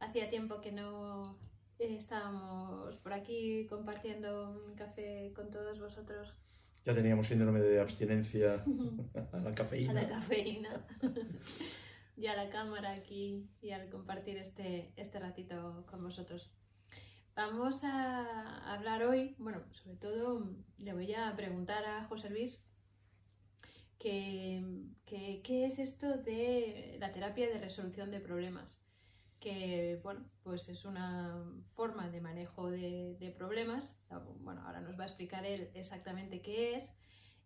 Hacía tiempo que no estábamos por aquí compartiendo un café con todos vosotros. Ya teníamos síndrome de abstinencia a la cafeína. A la cafeína. y a la cámara aquí y al compartir este, este ratito con vosotros. Vamos a hablar hoy, bueno, sobre todo le voy a preguntar a José Luis qué es esto de la terapia de resolución de problemas, que bueno, pues es una forma de manejo de, problemas. Bueno, ahora nos va a explicar él exactamente qué es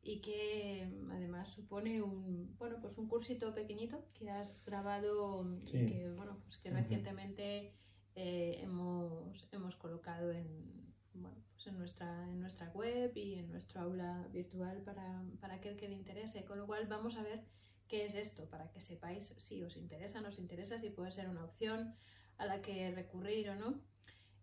y que además supone un bueno pues un cursito pequeñito que has grabado que bueno pues que recientemente eh, hemos, hemos colocado en, bueno, pues en, nuestra, en nuestra web y en nuestro aula virtual para, para aquel que le interese. Con lo cual vamos a ver qué es esto, para que sepáis si os interesa, no os interesa, si puede ser una opción a la que recurrir o no,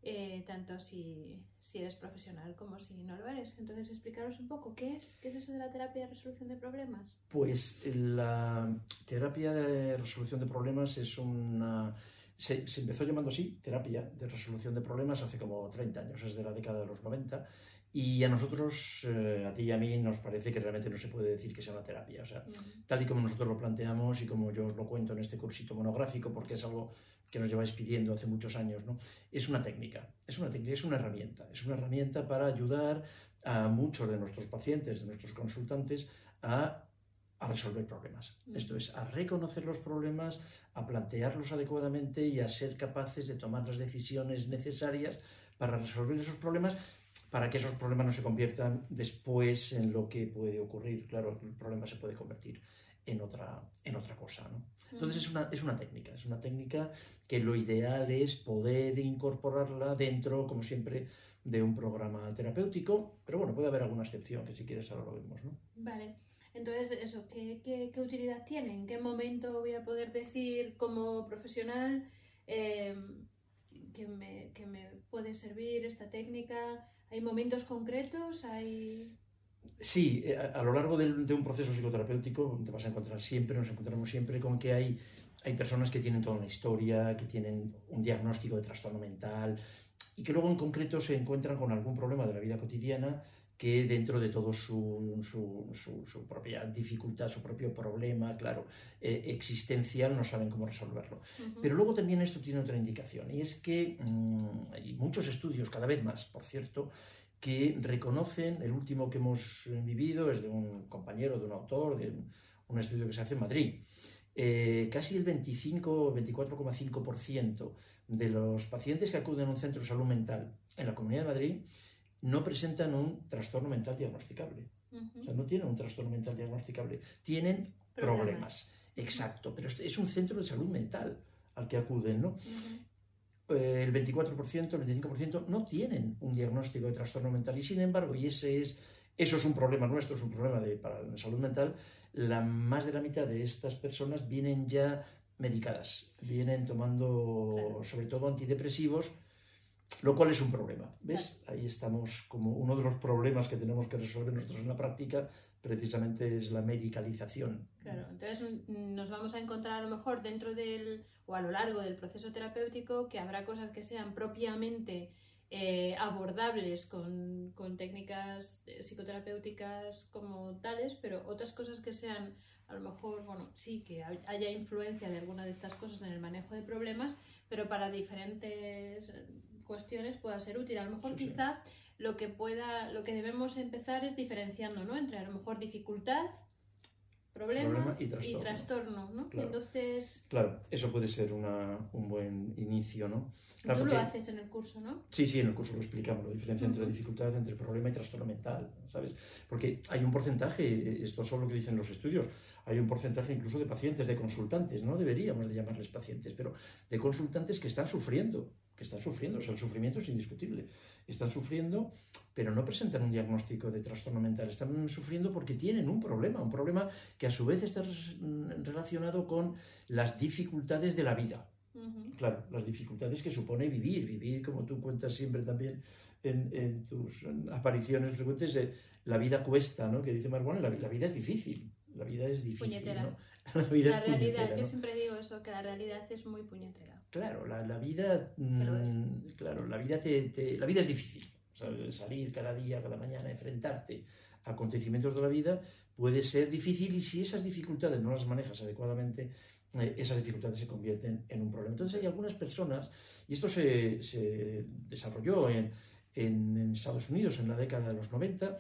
eh, tanto si, si, eres profesional como si no lo eres. Entonces, explicaros un poco qué es, qué es eso de la terapia de resolución de problemas. Pues la terapia de resolución de problemas es una se, empezó llamando así, terapia de resolución de problemas, hace como 30 años, es de la década de los 90, y a nosotros, eh, a ti y a mí, nos parece que realmente no se puede decir que sea una terapia. O sea, tal y como nosotros lo planteamos y como yo os lo cuento en este cursito monográfico, porque es algo que nos lleváis pidiendo hace muchos años, ¿no? es una técnica, es una técnica, es una herramienta, es una herramienta para ayudar a muchos de nuestros pacientes, de nuestros consultantes, a a resolver problemas. Mm. Esto es, a reconocer los problemas, a plantearlos adecuadamente y a ser capaces de tomar las decisiones necesarias para resolver esos problemas, para que esos problemas no se conviertan después en lo que puede ocurrir. Claro, el problema se puede convertir en otra, en otra cosa. ¿no? Entonces es una, es una técnica, es una técnica que lo ideal es poder incorporarla dentro, como siempre, de un programa terapéutico, pero bueno, puede haber alguna excepción, que si quieres ahora lo vemos. ¿no? Vale. Entonces, eso, ¿qué, qué, utilidad tiene? ¿En qué momento voy a poder decir como profesional em, que, me, que, me, puede servir esta técnica? ¿Hay momentos concretos? ¿Hay... Sí, eh, a, lo largo de, un proceso psicoterapéutico te vas a encontrar siempre, nos encontramos siempre con que hay, hay personas que tienen toda una historia, que tienen un diagnóstico de trastorno mental y que luego en concreto se encuentran con algún problema de la vida cotidiana que dentro de todo su, su, propia dificultad, su propio problema, claro, eh, existencial, no saben cómo resolverlo. Pero luego también esto tiene otra indicación, y es que mm, hay muchos estudios, cada vez más, por cierto, que reconocen, el último que hemos vivido es de un compañero, de un autor, de un, estudio que se hace en Madrid, eh, casi el 25 24,5% de los pacientes que acuden a un centro de salud mental en la Comunidad de Madrid no presentan un trastorno mental diagnosticable. O sea, no tienen un trastorno mental diagnosticable, tienen problemas. Exacto, pero es un centro de salud mental al que acuden, ¿no? Eh, el 24%, el 25% no tienen un diagnóstico de trastorno mental y sin embargo, y ese es, eso es un problema nuestro, es un problema de, para la salud mental, la, más de la mitad de estas personas vienen ya medicadas, vienen tomando sobre todo antidepresivos, lo cual es un problema. ¿Ves? Ahí estamos como uno de los problemas que tenemos que resolver nosotros en la práctica, precisamente es la medicalización. Claro, entonces mm, nos vamos a encontrar a lo mejor dentro del o a lo largo del proceso terapéutico que habrá cosas que sean propiamente eh, abordables con, con, técnicas eh, psicoterapéuticas como tales, pero otras cosas que sean a lo mejor, bueno, sí, que haya influencia de alguna de estas cosas en el manejo de problemas, pero para diferentes cuestiones pueda ser útil. A lo mejor quizá lo que pueda, lo que debemos empezar es diferenciando, ¿no? Entre a lo mejor dificultad, problema, y trastorno, ¿no? Claro. Entonces... Claro, eso puede ser una, un buen inicio, ¿no? Tú lo haces en el curso, ¿no? Sí, sí, en el curso lo explicamos, la diferencia entre dificultad, entre problema y trastorno mental, ¿sabes? Porque hay un porcentaje, esto es lo que dicen los estudios, hay un porcentaje incluso de pacientes, de consultantes, no deberíamos de llamarles pacientes, pero de consultantes que están sufriendo que están sufriendo, o sea, el sufrimiento es indiscutible. Están sufriendo, pero no presentan un diagnóstico de trastorno mental, están sufriendo porque tienen un problema, un problema que a su vez está relacionado con las dificultades de la vida. Claro, las dificultades que supone vivir, vivir como tú cuentas siempre también en, tus apariciones frecuentes, la vida cuesta, ¿no? Que dice Marwan, la, la vida es difícil, La vida es difícil, Puñetera. ¿no? La vida La es realidad, puñetera, yo ¿no? siempre digo eso, que la realidad es muy puñetera. Claro, la, la vida, mm, claro, la vida te, te- la vida es difícil. O sea, salir cada día, cada mañana, enfrentarte a acontecimientos de la vida puede ser difícil y si esas dificultades no las manejas adecuadamente, eh, esas dificultades se convierten en un problema. Entonces hay algunas personas, y esto se, se desarrolló en, en- en Estados Unidos en la década de los 90,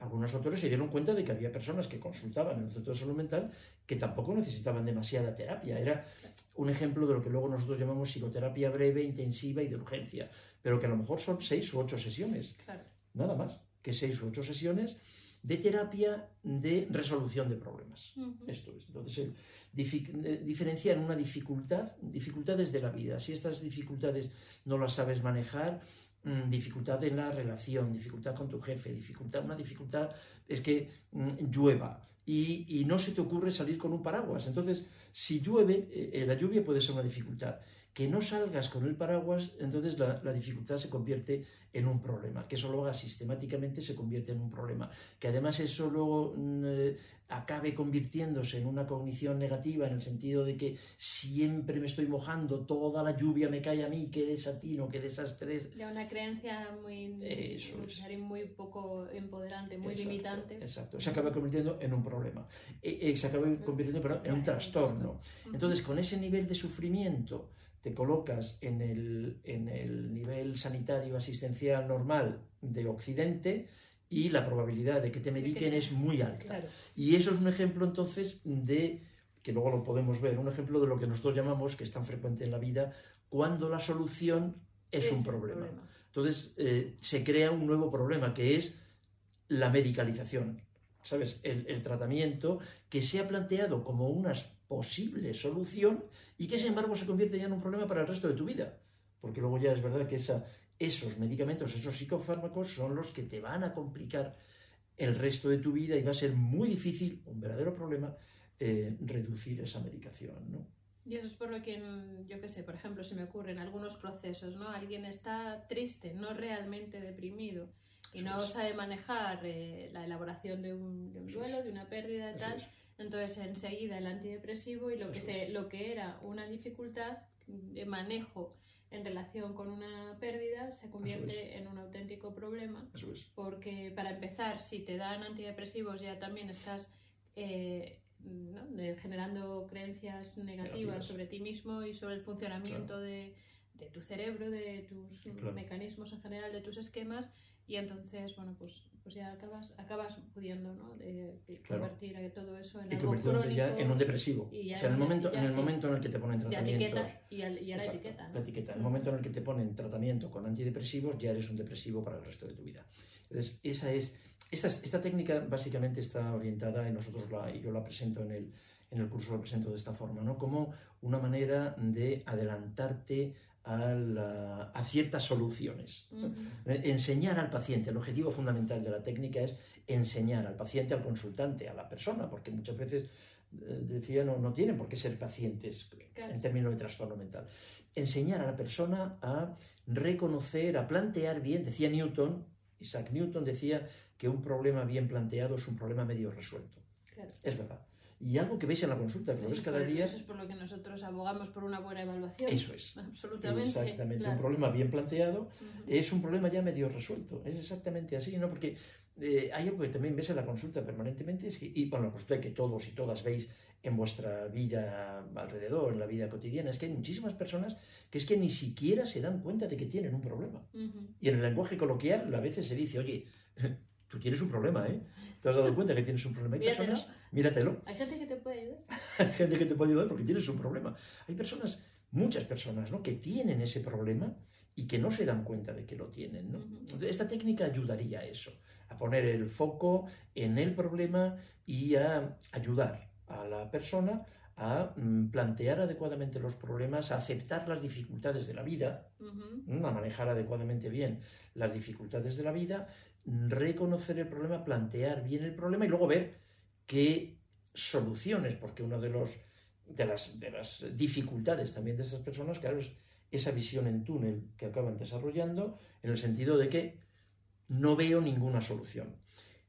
algunos autores se dieron cuenta de que había personas que consultaban en el centro de salud mental que tampoco necesitaban demasiada terapia. Era un ejemplo de lo que luego nosotros llamamos psicoterapia breve, intensiva y de urgencia, pero que a lo mejor son seis u ocho sesiones, Claro. nada más que seis u ocho sesiones de terapia de resolución de problemas. Esto es. Entonces, eh, diferenciar una dificultad, dificultades de la vida. Si estas dificultades no las sabes manejar, dificultad en la relación, dificultad con tu jefe, dificultad, una dificultad es que mm, llueva y, y no se te ocurre salir con un paraguas. Entonces, si llueve, eh, eh, la lluvia puede ser una dificultad. Que no salgas con el paraguas, entonces la, la dificultad se convierte en un problema. Que eso lo hagas sistemáticamente se convierte en un problema que además eso luego mm, eh, acabe convirtiéndose en una cognición negativa en el sentido de que siempre me estoy mojando, toda la lluvia me cae a mí, qué desatino, qué desastre. Ya una creencia muy, Eso es. muy- poco empoderante, muy Exacto, limitante. Exacto, se acaba convirtiendo en un problema, Eh, eh, se acaba convirtiendo perdón, en un trastorno. Entonces, con ese nivel de sufrimiento, te colocas en el, en el nivel sanitario asistencial normal de Occidente y la probabilidad de que te mediquen es muy alta. Claro. Y eso es un ejemplo entonces de, que luego lo podemos ver, un ejemplo de lo que nosotros llamamos, que es tan frecuente en la vida, cuando la solución es, Es un problema. Entonces eh, se crea un nuevo problema que es la medicalización, ¿sabes? El, el tratamiento que se ha planteado como una posible solución y que sin embargo se convierte ya en un problema para el resto de tu vida. Porque luego ya es verdad que esa, esos medicamentos, esos psicofármacos son los que te van a complicar el resto de tu vida y va a ser muy difícil, un verdadero problema, eh, reducir esa medicación. ¿no? Y eso es por lo que, yo qué sé, por ejemplo, se me ocurren algunos procesos, ¿no? Alguien está triste, no realmente deprimido, y Eso no es. sabe manejar eh, la elaboración de un, de un Eso duelo, es. de una pérdida Eso tal. es. Entonces, enseguida el antidepresivo y lo que, se, lo que era una dificultad de manejo en relación con una pérdida se convierte en un auténtico problema Eso es. porque para empezar, si te dan antidepresivos ya también estás eh, ¿no? de- generando creencias negativas, Negativas. sobre ti mismo y sobre el funcionamiento de, de tu cerebro, de tus Claro. mecanismos en general, de tus esquemas y entonces, bueno, pues, pues ya acabas, acabas pudiendo ¿no? de, de Claro. convertir a todo eso en Y algo convirtiéndote ya crónico en un depresivo. y ya o sea, en el momento, en el sí. momento en el que te ponen tratamientos. y, al- y a la Exacto, etiqueta. ¿no? la etiqueta. En el momento en el que te ponen tratamiento con antidepresivos, ya eres un depresivo para el resto de tu vida. Entonces, esa es, esta, esta técnica básicamente está orientada, y nosotros la, y yo la presento en el, en el curso, la presento de esta forma, ¿no? como una manera de adelantarte a, la- a ciertas soluciones. Eh, Enseñar al paciente, el objetivo fundamental de la técnica es enseñar al paciente, al consultante, a la persona, porque muchas veces eh, decía no, no tienen por qué ser pacientes Claro. en términos de trastorno mental. Enseñar a la persona a reconocer, a plantear bien, decía Newton, Isaac Newton decía que un problema bien planteado es un problema medio resuelto. Claro. Es verdad. Y algo que veis en la consulta, que lo ves es cada día, Eso es por lo que nosotros abogamos por una buena evaluación. eso es. Absolutamente. Exactamente. claro. Un problema bien planteado es un problema ya medio resuelto. Es exactamente así, ¿no? Porque eh, hay algo que también ves en la consulta permanentemente, es que, y bueno, la consulta que todos y todas veis en vuestra vida alrededor, en la vida cotidiana, es que hay muchísimas personas que es que ni siquiera se dan cuenta de que tienen un problema. Y en el lenguaje coloquial a veces se dice, oye, tú tienes un problema, ¿eh? ¿Te has dado cuenta que tienes un problema? Hay Míratelo. personas, míratelo, Hay gente que te puede ayudar. hay gente que te puede ayudar porque tienes un problema. Hay personas, muchas personas, ¿no? Que tienen ese problema y que no se dan cuenta de que lo tienen, ¿no? Entonces, Esta técnica ayudaría a eso, a poner el foco en el problema y a ayudar a la persona a mm, plantear adecuadamente los problemas, a aceptar las dificultades de la vida. ¿m? a manejar adecuadamente bien las dificultades de la vida, reconocer el problema, plantear bien el problema y luego ver qué soluciones, porque una de, los, de, las, de las dificultades también de estas personas, claro, es esa visión en túnel que acaban desarrollando, en el sentido de que no veo ninguna solución.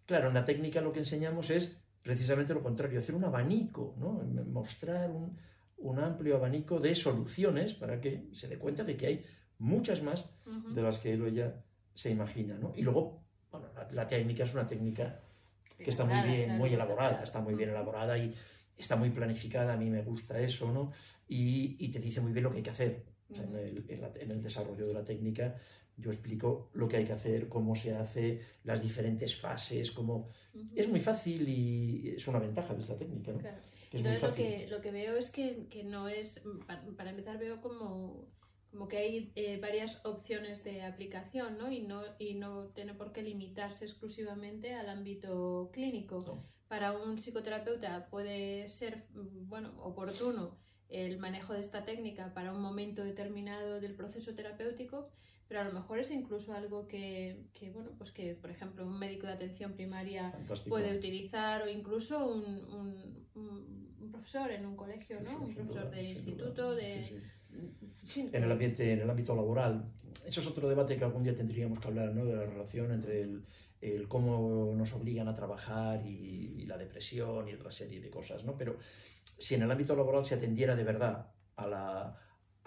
Claro, en la técnica lo que enseñamos es precisamente lo contrario, hacer un abanico, ¿no? mostrar un, un amplio abanico de soluciones para que se dé cuenta de que hay muchas más de las que él o ella se imagina. ¿no? Y luego, bueno, la, técnica es una técnica que está muy bien, muy elaborada, está muy bien elaborada y está muy planificada, a mí me gusta eso, ¿no? Y, y te dice muy bien lo que hay que hacer. en, el, en, el, desarrollo de la técnica yo explico lo que hay que hacer, cómo se hace, las diferentes fases, cómo... Es muy fácil y es una ventaja de esta técnica, ¿no? Entonces lo que, lo que veo es que, que no es, para, empezar veo como, como que hay eh, varias opciones de aplicación ¿no? Y, no, y no tiene por qué limitarse exclusivamente al ámbito clínico. Para un psicoterapeuta puede ser bueno, oportuno el manejo de esta técnica para un momento determinado del proceso terapéutico, pero a lo mejor es incluso algo que, que bueno, pues que, por ejemplo, un médico de atención primaria puede utilizar o incluso un, un, profesor en un colegio, ¿no? un profesor de instituto, de... en, el ambiente, en el ámbito laboral. Eso es otro debate que algún día tendríamos que hablar, ¿no? De la relación entre el, cómo nos obligan a trabajar y, la depresión y otra serie de cosas, ¿no? Pero si en el ámbito laboral se atendiera de verdad a la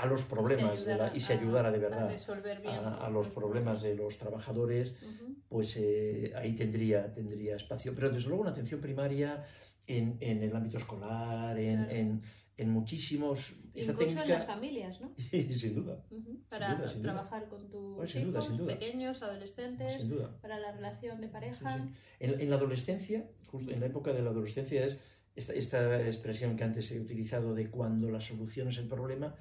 a los problemas y se ayudara de verdad a, los problemas de los trabajadores, pues eh, ahí tendría, tendría espacio. Pero desde luego una atención primaria en, en el ámbito escolar, en, en, en muchísimos... Incluso en las familias, ¿no? sin duda. Para trabajar con tus hijos, pequeños, adolescentes, para la relación de pareja. En, en, la adolescencia, justo en la época de la adolescencia es esta, esta expresión que antes he utilizado de cuando la solución es el problema,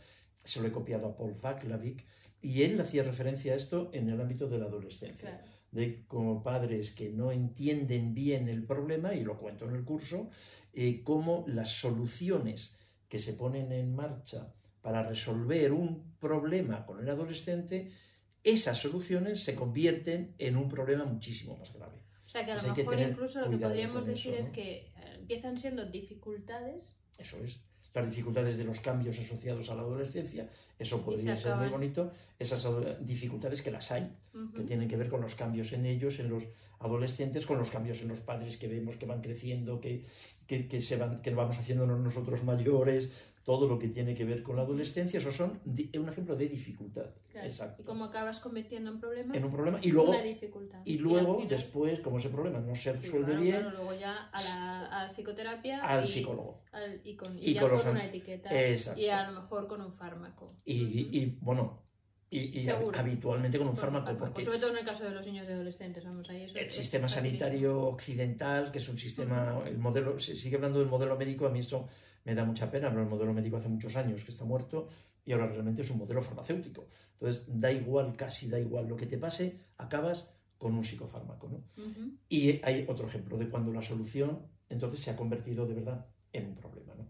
se lo he copiado a Paul Vaclavic, y él hacía referencia a esto en el ámbito de la adolescencia. De como padres que no entienden bien el problema, y lo cuento en el curso, eh, cómo las soluciones que se ponen en marcha para resolver un problema con el adolescente, esas soluciones se convierten en un problema muchísimo más grave. O sea que a lo mejor incluso lo que podríamos decir es que eh, empiezan siendo dificultades. Eso es las dificultades de los cambios asociados a la adolescencia, eso podría ser muy bonito, esas dificultades que las hay, que tienen que ver con los cambios en ellos, en los adolescentes, con los cambios en los padres que vemos que van creciendo, que, que, se van, que vamos haciéndonos nosotros mayores, todo lo que tiene que ver con la adolescencia, eso son un ejemplo de dificultad. Exacto. Y cómo acabas convirtiendo en problema. En un problema y luego, y luego después, como ese problema no se resuelve bien, luego ya a la, psicoterapia. Al psicólogo. y con, ya con una etiqueta. Y a lo mejor con un fármaco. Y, y bueno, y, habitualmente con un fármaco. Porque sobre todo en el caso de los niños y adolescentes, vamos ahí. Eso el sistema sanitario occidental, que es un sistema, el modelo, se sigue hablando del modelo médico, a mí esto me da mucha pena, pero el modelo médico hace muchos años que está muerto y ahora realmente es un modelo farmacéutico. Entonces, da igual, casi da igual lo que te pase, acabas con un psicofármaco. ¿no? Y hay otro ejemplo de cuando la solución entonces se ha convertido de verdad en un problema. ¿no?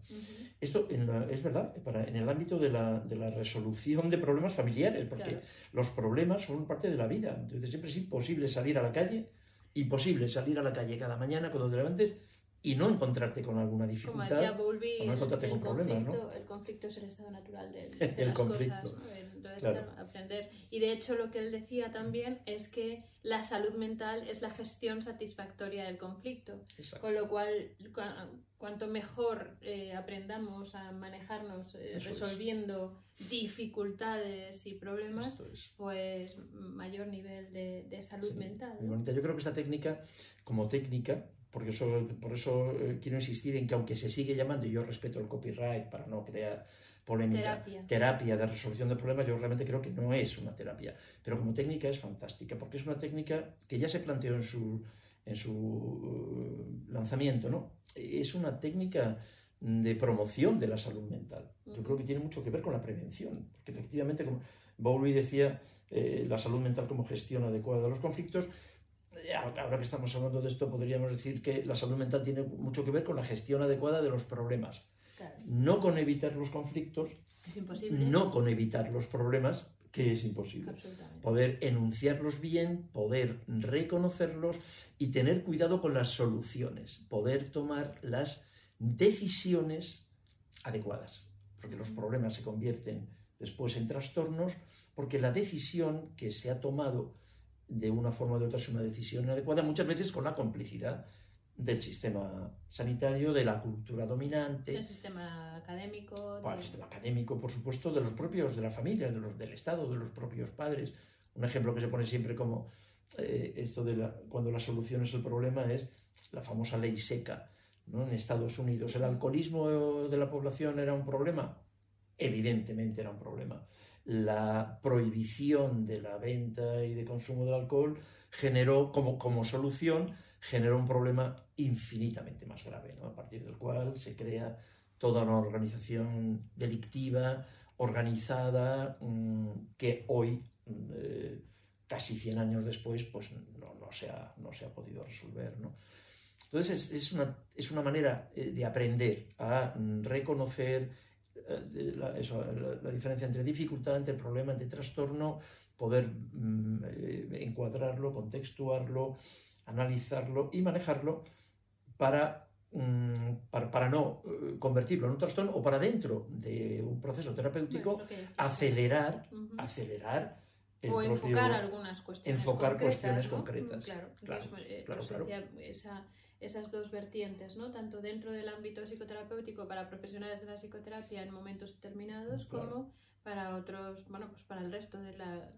Esto es verdad para, en el ámbito de la, de la, resolución de problemas familiares, porque los problemas son parte de la vida. Entonces siempre es imposible salir a la calle, imposible salir a la calle cada mañana cuando te levantes y no encontrarte con alguna dificultad. No encontrarte el, con problemas, ¿no? el conflicto es el estado natural de, de el las conflicto. cosas. ¿no? Entonces, claro. aprender. Y de hecho, lo que él decía también es que la salud mental es la gestión satisfactoria del conflicto. Exacto. Con lo cual, cuanto mejor eh, aprendamos a manejarnos eh, resolviendo dificultades y problemas, pues mayor nivel de, de salud sí, mental. ¿no? Yo creo que esta técnica, como técnica, porque eso, por eso eh, quiero insistir en que aunque se sigue llamando, y yo respeto el copyright para no crear polémica, terapia. de resolución de problemas, yo realmente creo que no es una terapia, pero como técnica es fantástica, porque es una técnica que ya se planteó en su, en su uh, lanzamiento, ¿no? Es una técnica de promoción de la salud mental. Yo creo que tiene mucho que ver con la prevención, porque efectivamente, como Bowlby decía, eh, la salud mental como gestión adecuada de los conflictos, ahora que estamos hablando de esto, podríamos decir que la salud mental tiene mucho que ver con la gestión adecuada de los problemas. No con evitar los conflictos, no con evitar los problemas, que es imposible. Poder enunciarlos bien, poder reconocerlos y tener cuidado con las soluciones, poder tomar las decisiones adecuadas, porque los problemas se convierten después en trastornos, porque la decisión que se ha tomado de una forma u otra es una decisión adecuada, muchas veces con la complicidad del sistema sanitario, de la cultura dominante. Del sistema académico. Sistema académico, por supuesto, de los propios, de la familia, de los, del Estado, de los propios padres. Un ejemplo que se pone siempre como eh, esto de la, cuando la solución es el problema es la famosa ley seca. ¿no? En Estados Unidos, ¿el alcoholismo de la población era un problema? Evidentemente era un problema. La prohibición de la venta y de consumo del alcohol generó como, como solución generó un problema infinitamente más grave, a partir del cual se crea toda una organización delictiva, organizada, mmm, que hoy, eh, casi 100 años después, pues no, no, se, ha, no se ha podido resolver. ¿no? Entonces es, es, una, es, una, manera eh, de aprender a reconocer la, eso, la, la, diferencia entre dificultad, entre problema, entre trastorno, poder mmm, encuadrarlo, contextuarlo, analizarlo y manejarlo para, mmm, para, para, no eh, convertirlo en un trastorno o para dentro de un proceso terapéutico bueno, acelerar, uh -huh. acelerar el o propio, enfocar algunas cuestiones enfocar concretas, cuestiones ¿no? concretas. Claro, claro, eh, claro, claro. Decía, esa, esas dos vertientes, ¿no? tanto dentro del ámbito psicoterapéutico para profesionales de la psicoterapia en momentos determinados Claro. como para otros, bueno, pues para el resto de, la,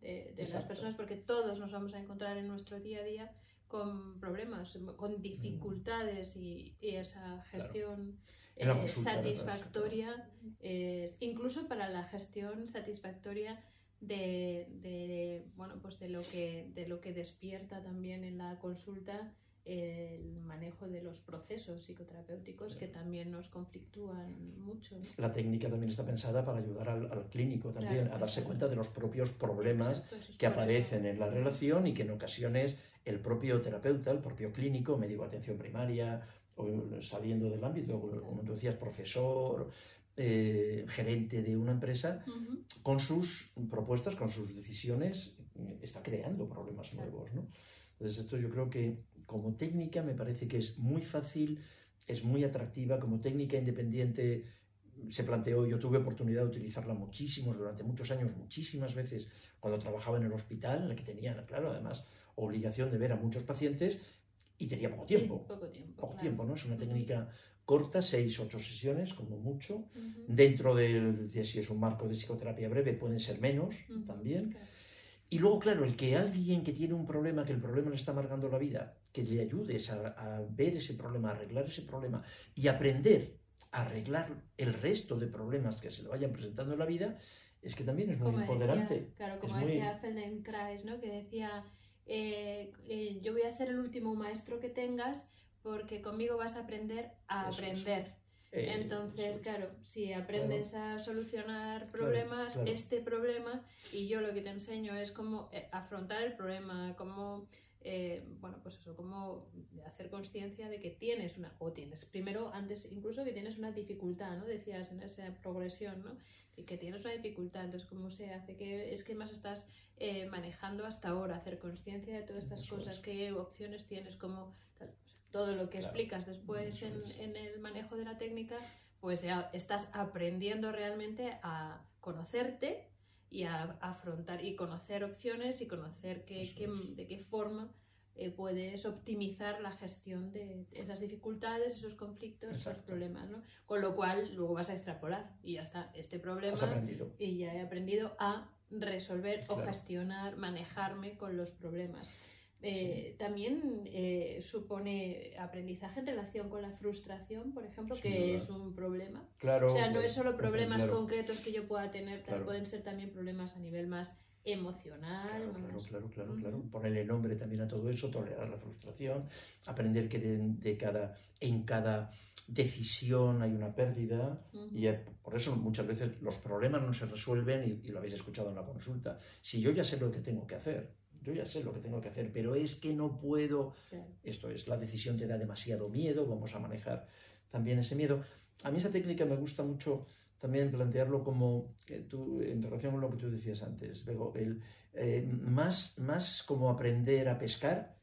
de, de las personas, porque todos nos vamos a encontrar en nuestro día a día con problemas, con dificultades y, y esa gestión Claro. eh, satisfactoria, eh, incluso para la gestión satisfactoria de, de, bueno, pues de, lo que, de lo que despierta también en la consulta el manejo de los procesos psicoterapéuticos que también nos conflictúan mucho. La técnica también está pensada para ayudar al, al clínico también Claro, a darse cuenta de los propios problemas Exacto, es que por eso. aparecen en la relación y que en ocasiones el propio terapeuta, el propio clínico, médico de atención primaria, o saliendo del ámbito, como tú decías, profesor, eh, gerente de una empresa, Ujú. con sus propuestas, con sus decisiones, está creando problemas Claro. nuevos. ¿no? Entonces esto yo creo que como técnica me parece que es muy fácil, es muy atractiva, como técnica independiente se planteó, yo tuve oportunidad de utilizarla muchísimos, durante muchos años, muchísimas veces, cuando trabajaba en el hospital, en el que tenía, claro, además, obligación de ver a muchos pacientes y tenía poco tiempo. Sí, poco tiempo. Poco claro. tiempo, ¿no? Es una técnica corta, seis, ocho sesiones, como mucho. Dentro del, de si es un marco de psicoterapia breve, pueden ser menos también. Y luego, claro, el que alguien que tiene un problema, que el problema le está amargando la vida, que le ayudes a, a ver ese problema, a arreglar ese problema y aprender a arreglar el resto de problemas que se le vayan presentando en la vida, es que también es muy Como empoderante. Decía, claro, como es muy- decía Feldenkrais, ¿no? Que decía, eh, eh, yo voy a ser el último maestro que tengas porque conmigo vas a aprender a Eso aprender. eh, Entonces, eso claro, si aprendes a solucionar problemas, claro. este problema, y yo lo que te enseño es cómo afrontar el problema, cómo, eh, bueno, pues eso, cómo hacer conciencia de que tienes una, o tienes, primero, antes, incluso que tienes una dificultad, ¿no? Decías en esa progresión, ¿no? Que, que tienes una dificultad, entonces, ¿cómo se hace? ¿Qué es que más estás eh, manejando hasta ahora? Hacer conciencia de todas estas Eso cosas, es. qué opciones tienes, cómo todo lo que Claro, explicas después en, en el manejo de la técnica, pues ya estás aprendiendo realmente a conocerte y a, a afrontar y conocer opciones y conocer qué, qué- de qué forma eh, puedes optimizar la gestión de esas dificultades, esos conflictos, esos problemas, ¿no? Con lo cual luego vas a extrapolar y ya está, este problema y ya he aprendido a resolver o gestionar, manejarme con los problemas. Eh, También eh, supone aprendizaje en relación con la frustración, por ejemplo, Sin que duda. es un problema. Claro. O sea, no claro, es solo problemas claro, concretos que yo pueda tener, claro, pueden ser también problemas a nivel más emocional. Claro, claro, más- claro. Ponerle nombre también a todo eso, tolerar la frustración, aprender que de, de cada, en cada decisión hay una pérdida y por eso muchas veces los problemas no se resuelven y, y lo habéis escuchado en la consulta. Si yo ya sé lo que tengo que hacer, yo ya sé lo que tengo que hacer, pero es que no puedo, Claro. esto es, la decisión te da demasiado miedo, vamos a manejar también ese miedo. A mí esa técnica me gusta mucho también plantearlo como, que tú, en relación con lo que tú decías antes, Bego, el, eh, más, más como aprender a pescar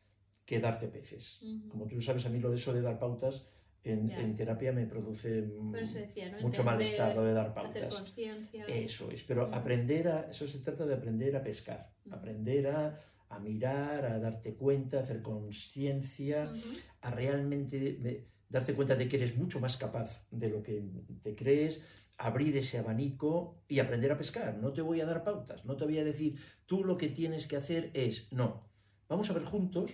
que darte peces. Como tú sabes, a mí lo de eso de dar pautas en, en terapia me produce mm, decía, ¿no? mucho malestar lo de dar Hacer pautas. conciencia. Eso es, pero Ujú. aprender a, eso se trata de aprender a pescar, Ujú. aprender a, a mirar, a darte cuenta, a hacer conciencia, a realmente darte cuenta de que eres mucho más capaz de lo que te crees, abrir ese abanico y aprender a pescar. No te voy a dar pautas, no te voy a decir, tú lo que tienes que hacer es, no, vamos a ver juntos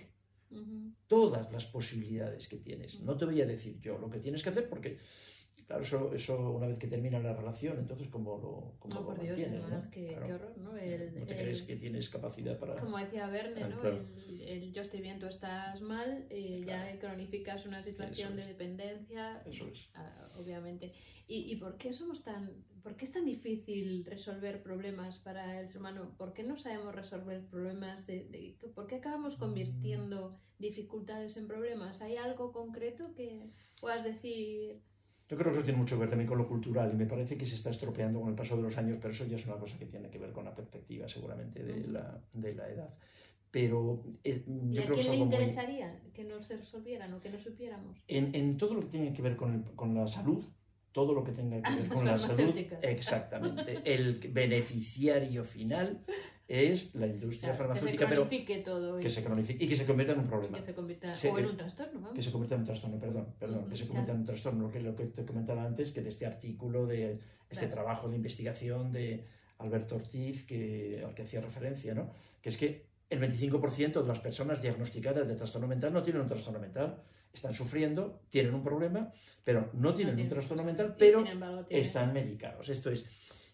todas las posibilidades que tienes. No te voy a decir yo lo que tienes que hacer porque Claro, eso, eso una vez que termina la relación, entonces ¿cómo lo, cómo lo mantienes? ¿no? qué, qué, horror, ¿no? El, no te crees que tienes capacidad para... Como decía Verne, ¿no? El, yo estoy bien, tú estás mal, eh, ya cronificas una situación de dependencia. Eso es. Ah, obviamente. ¿Y, ¿Y, por qué somos tan... ¿Por qué es tan difícil resolver problemas para el ser humano? ¿Por qué no sabemos resolver problemas? De, de ¿Por qué acabamos convirtiendo dificultades en problemas? ¿Hay algo concreto que puedas decir... Yo creo que eso tiene mucho que ver también con lo cultural y me parece que se está estropeando con el paso de los años, pero eso ya es una cosa que tiene que ver con la perspectiva seguramente de, la, de la edad. Pero eh, yo ¿Y creo a quién le interesaría que no se resolvieran o que no supiéramos? En, en todo lo que tiene que ver con, con la salud, todo lo que tenga que ver con la salud, exactamente. El beneficiario final es la industria farmacéutica, pero todo que se cronifique y que se convierta en un problema. Que se convierta o en un trastorno. Que se convierta en un trastorno, perdón, perdón, que se convierta en un trastorno, que lo que te comentaba antes, que de este artículo, de este trabajo de investigación de Alberto Ortiz, que, al que hacía referencia, ¿no? Que es que el 25% de las personas diagnosticadas de trastorno mental no tienen un trastorno mental, están sufriendo, tienen un problema, pero no tienen un trastorno mental, pero están medicados. Esto es,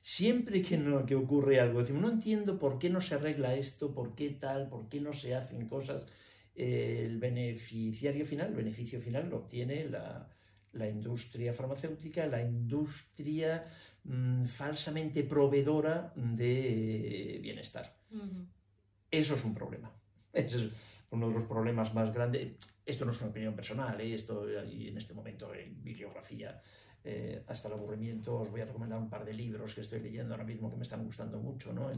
siempre que, no, que ocurre algo, decimos, no entiendo por qué no se arregla esto, por qué tal, por qué no se hacen cosas. el beneficiario final, el beneficio final lo obtiene la, la industria farmacéutica, la industria mm, falsamente proveedora de bienestar. Eso es un problema. Eso es uno de los problemas más grandes. Esto no es una opinión personal, ¿eh? esto en este momento en bibliografía eh, hasta el aburrimiento, os voy a recomendar un par de libros que estoy leyendo ahora mismo que me están gustando mucho, ¿no?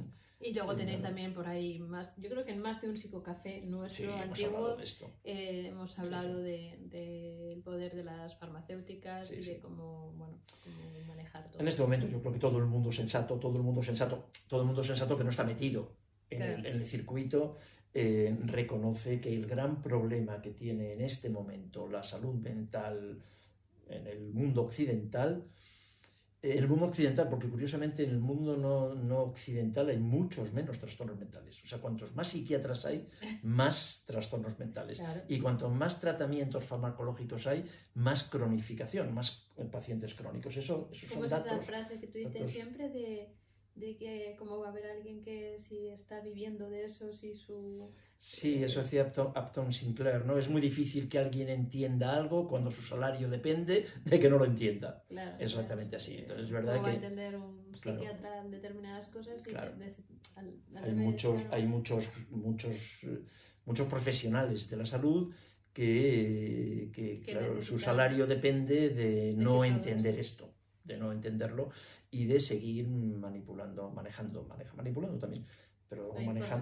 y luego tenéis también por ahí más, yo creo que en más de un psicocafé nuestro antiguo eh, hemos hablado del de, poder de las farmacéuticas y de cómo, bueno, cómo manejar todo. En este momento yo creo que todo el mundo sensato, todo el mundo sensato, todo el mundo sensato que no está metido en, el, en el, circuito eh, reconoce que el gran problema que tiene en este momento la salud mental en el mundo occidental, en el mundo occidental, porque curiosamente en el mundo no, occidental hay muchos menos trastornos mentales. O sea, cuantos más psiquiatras hay, más trastornos mentales. Y cuantos más tratamientos farmacológicos hay, más cronificación, más pacientes crónicos. Eso, esos son datos. esa frase que tú dices siempre de de que cómo va a haber alguien que si está viviendo de eso, si su... Sí, eso decía Upton, Sinclair, ¿no? Es muy difícil que alguien entienda algo cuando su salario depende de que no lo entienda. Claro, Exactamente así. Entonces, es verdad ¿Cómo que... va a entender un psiquiatra determinadas cosas? Y claro. hay, muchos, hay muchos, muchos, muchos profesionales de la salud que, que claro, su salario depende de no entender esto de no entenderlo y de seguir manipulando, manejando, maneja, manipulando también, pero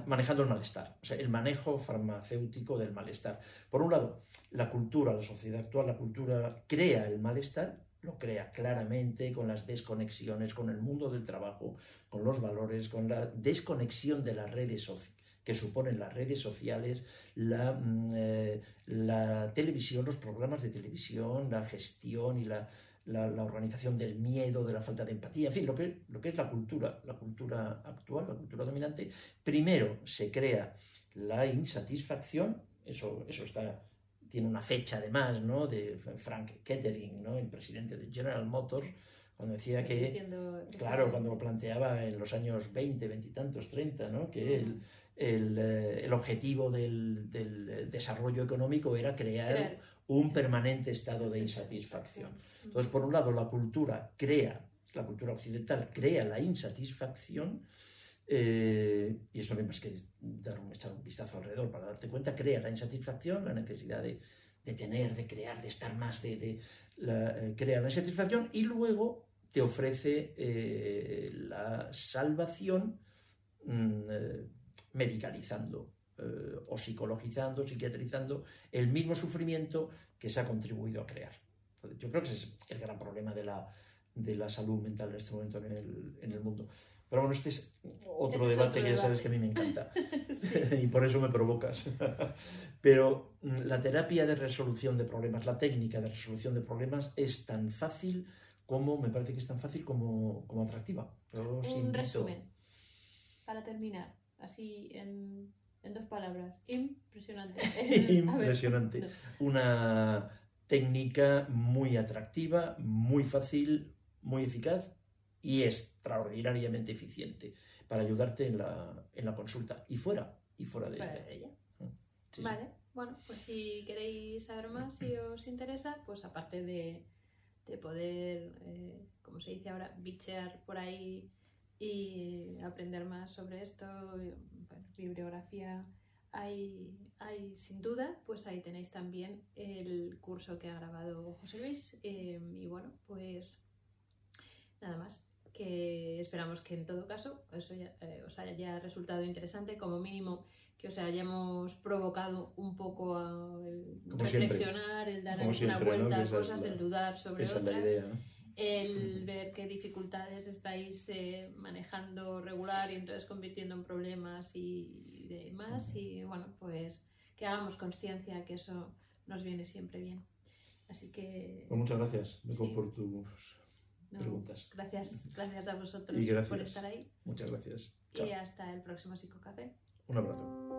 manejando el malestar, o sea, el manejo farmacéutico del malestar. Por un lado, la cultura, la sociedad actual, la cultura crea el malestar, lo crea claramente con las desconexiones, con el mundo del trabajo, con los valores, con la desconexión de las redes sociales que suponen las redes sociales, la, mm, eh, la televisión, los programas de televisión, la gestión y la, la, organización del miedo, de la falta de empatía, en fin, lo que, lo que es la cultura, la cultura actual, la cultura dominante, primero se crea la insatisfacción, eso, eso está, tiene una fecha además, ¿no? de Frank Kettering, ¿no? el presidente de General Motors, cuando decía que, claro, cuando lo planteaba en los años 20, 20 y tantos, 30, ¿no? que el, el, eh, el objetivo del, del, desarrollo económico era crear un permanente estado de insatisfacción. Entonces, por un lado, la cultura crea, la cultura occidental crea la insatisfacción, eh, y eso no hay más que dar un, echar un vistazo alrededor para darte cuenta, crea la insatisfacción, la necesidad de, tener, de crear, de estar más, de, la, eh, crea la insatisfacción y luego te ofrece eh, la salvación mm, medicalizando o psicologizando, psiquiatrizando el mismo sufrimiento que se ha contribuido a crear. Yo creo que ese es el gran problema de la, de la salud mental en este momento en el, en el mundo. Pero bueno, este es otro Este es debate otro que ya sabes debate. que a mí me encanta. Y por eso me provocas. Pero mm, la terapia de resolución de problemas, la técnica de resolución de problemas es tan fácil como, me parece que es tan fácil como, como atractiva. Un resumen, para terminar, así en, en dos palabras. Impresionante. Ver, Impresionante. no. Una técnica muy atractiva, muy fácil, muy eficaz y extraordinariamente eficiente para ayudarte en la, en la consulta y fuera, y fuera de Fuera ella. de ella. Sí, sí. Vale, bueno, pues si queréis saber más, si os interesa, pues aparte de, de poder, eh, como se dice ahora, bichear por ahí y aprender más sobre esto, bibliografía, hay, hay sin duda, pues ahí tenéis también el curso que ha grabado José Luis. eh, y bueno, pues nada más. Que esperamos que en todo caso eso ya, eh, os haya resultado interesante, como mínimo que os hayamos provocado un poco a el Como siempre. reflexionar, el dar Como una vuelta a cosas, la- el dudar sobre Esa es la otras, idea. ¿no? El ver qué dificultades estáis eh, manejando regular y entonces convirtiendo en problemas y demás. Y bueno, pues que hagamos conciencia que eso nos viene siempre bien. Así que Pues muchas gracias, Sí. por tus no, preguntas. gracias, gracias a vosotros gracias. por estar ahí. Muchas gracias. Chao. Y hasta el próximo Psicocafé. Un abrazo.